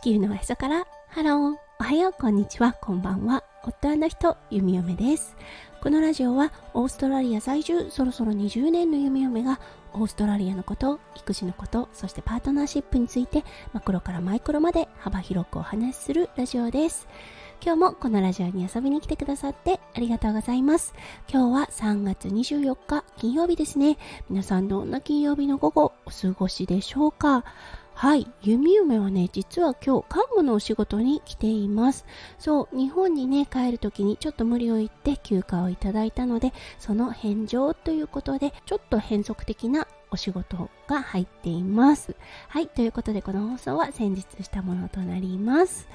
地球のへそからハローおはようこんにちはこんばんは夫の人弓嫁ですこのラジオはオーストラリア在住そろそろ20年の弓嫁がオーストラリアのこと育児のことそしてパートナーシップについてマクロからマイクロまで幅広くお話しするラジオです今日もこのラジオに遊びに来てくださってありがとうございます。今日は3月24日金曜日ですね。皆さんどんな金曜日の午後お過ごしでしょうか？はい、弓嫁はね、実は今日、看護のお仕事に来ています。そう、日本にね、帰る時にちょっと無理を言って休暇をいただいたので、その返上ということで、ちょっと変則的なお仕事が入っています。はい、ということでこの放送は先録りしたものとなります。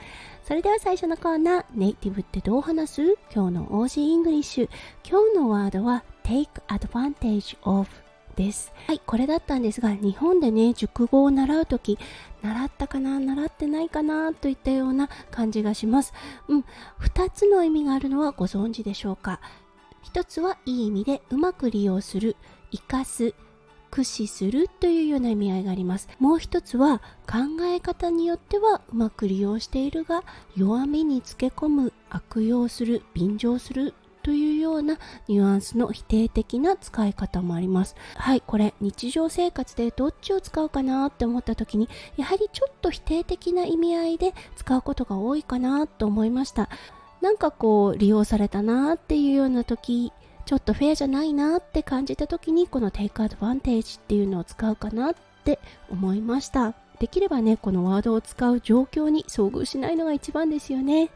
それでは最初のコーナー、ネイティブってどう話す？今日の Aussie English。今日のワードは take advantage of です。はい、これだったんですが、日本でね、熟語を習うとき、習ったかな、習ってないかな、といったような感じがします。うん、2つの意味があるのはご存知でしょうか？1つはいい意味でうまく利用する、生かす、駆使するというような意味合いがあります。もう一つは考え方によってはうまく利用しているが弱みにつけ込む、悪用する、便乗するというようなニュアンスの否定的な使い方もあります。はい、これ日常生活でどっちを使うかなって思った時にやはりちょっと否定的な意味合いで使うことが多いかなと思いました。なんかこう利用されたなっていうような時ちょっとフェアじゃないなって感じた時にこのテイクアドバンテージっていうのを使うかなって思いましたできればねこのワードを使う状況に遭遇しないのが一番ですよね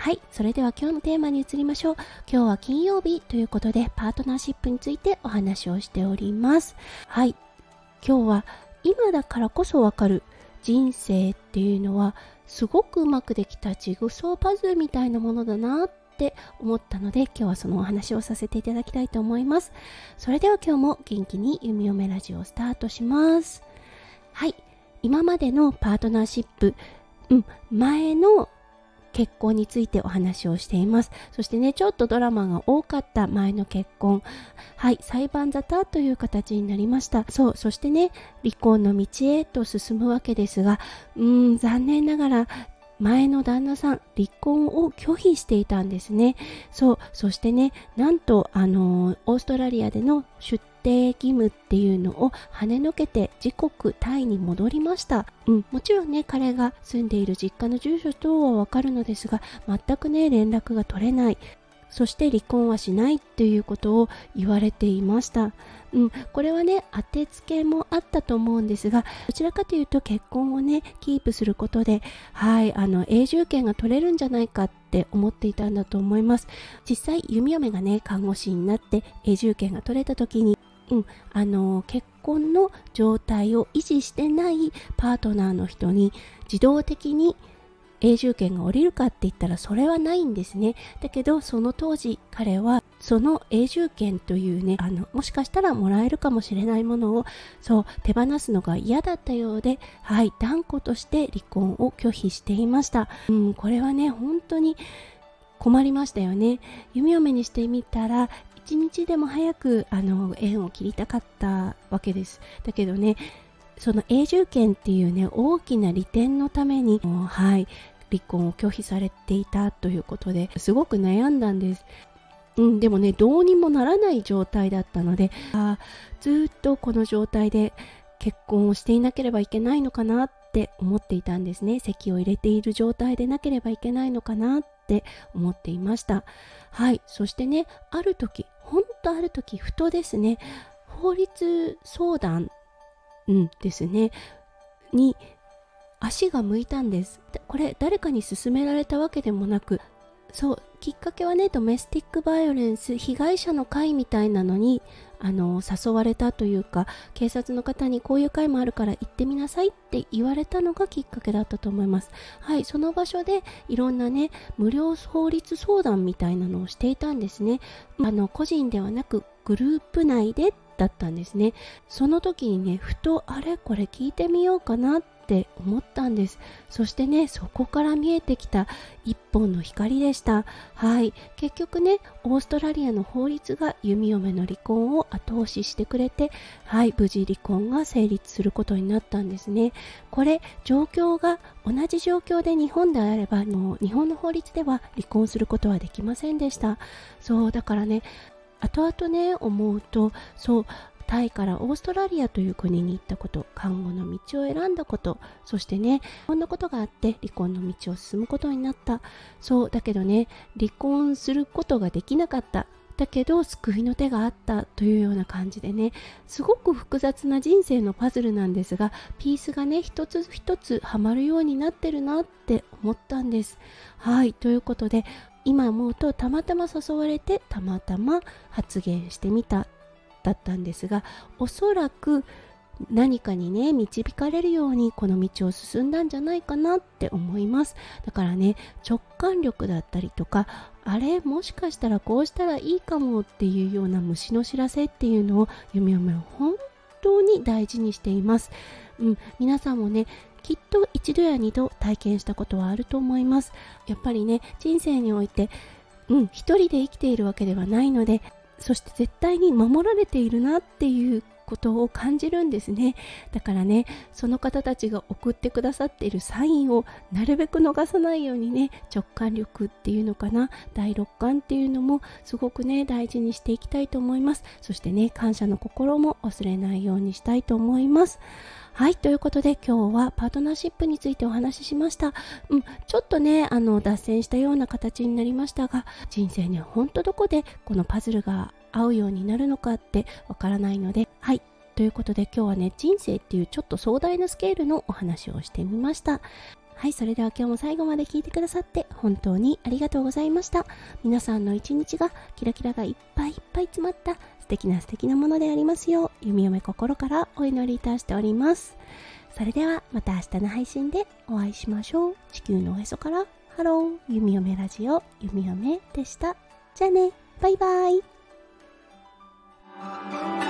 はい、それでは今日のテーマに移りましょう。今日は金曜日ということで、パートナーシップについてお話をしております。はい、今日は今だからこそわかる人生っていうのはすごくうまくできたジグソーパズルみたいなものだなって思ったので今日はそのお話をさせていただきたいと思います。それでは今日も元気に弓嫁ラジオをスタートします。はい、今までのパートナーシップ、うん、前の結婚についてお話をしています。そしてねちょっとドラマが多かった前の結婚。はい裁判沙汰という形になりました。そうそしてね離婚の道へと進むわけですがうーん残念ながら前の旦那さん離婚を拒否していたんですね。そうそしてねなんとあのオーストラリアでの出定義務っていうのを跳ねのけて自国タイに戻りました、うん、もちろんね彼が住んでいる実家の住所等はわかるのですが全くね連絡が取れないそして離婚はしないっていうことを言われていました。うん、これはね、当てつけもあったと思うんですが、どちらかというと結婚をね、キープすることで、はい、あの、永住権が取れるんじゃないかって思っていたんだと思います。実際、弓嫁がね、看護師になって永住権が取れた時に、うん、あの結婚の状態を維持してないパートナーの人に自動的に永住権が下りるかって言ったらそれはないんですね。だけどその当時彼はその永住権というねあのもしかしたらもらえるかもしれないものをそう手放すのが嫌だったようではい断固として離婚を拒否していました。うんこれはね本当に困りましたよね。弓嫁にしてみたら一日でも早くあの縁を切りたかったわけです。だけどねその永住権っていうね大きな利点のためにはい離婚を拒否されていたということですごく悩んだんです。うん、でもねどうにもならない状態だったのであずっとこの状態で結婚をしていなければいけないのかなって思っていたんですね。籍を入れている状態でなければいけないのかなって思っていました。はいそしてねある時とある時ふとですね法律相談、うん、ですねに足が向いたんです。これ誰かに勧められたわけでもなくそうきっかけはねドメスティックバイオレンス被害者の会みたいなのにあの誘われたというか警察の方にこういう会もあるから行ってみなさいって言われたのがきっかけだったと思います。はいその場所でいろんなね無料法律相談みたいなのをしていたんですね。あの個人ではなくグループ内でだったんですね。その時にねふとあれ？これ聞いてみようかなってって思ったんです。そしてねそこから見えてきた一本の光でした。はい。結局ねオーストラリアの法律が弓嫁の離婚を後押ししてくれてはい。無事離婚が成立することになったんですね。これ状況が同じ状況で日本であればもう日本の法律では離婚することはできませんでした。そうだからね後々ね思うとそうタイからオーストラリアという国に行ったこと看護の道を選んだことそしてねこんなことがあって離婚の道を進むことになった。そうだけどね離婚することができなかった。だけど救いの手があった。というような感じでねすごく複雑な人生のパズルなんですがピースがね一つ一つはまるようになってるなって思ったんです。はいということで今思うとたまたま誘われてたまたま発言してみた。だったんですがおそらく何かにね導かれるようにこの道を進んだんじゃないかなって思います。だからね直感力だったりとかあれもしかしたらこうしたらいいかもっていうような虫の知らせっていうのを読み読み本当に大事にしています、うん、皆さんもねきっと一度や二度体験したことはあると思います。やっぱりね人生においてうん一人で生きているわけではないのでそして絶対に守られているなっていうことを感じるんですね。だからねその方たちが送ってくださっているサインをなるべく逃さないようにね直感力っていうのかな第六感っていうのもすごくね大事にしていきたいと思います。そしてね感謝の心も忘れないようにしたいと思います。はい、ということで今日はパートナーシップについてお話ししました。うん、ちょっとね、あの、脱線したような形になりましたが、人生には本当どこでこのパズルが合うようになるのかってわからないので、はい、ということで今日はね、人生っていうちょっと壮大なスケールのお話をしてみました。はい、それでは今日も最後まで聞いてくださって本当にありがとうございました。皆さんの一日がキラキラがいっぱいいっぱい詰まった素敵な素敵なものでありますよう、弓嫁心からお祈りいたしております。それではまた明日の配信でお会いしましょう。地球のおへそからハロー、弓嫁ラジオ、弓嫁でした。じゃあね、バイバイ。Bye.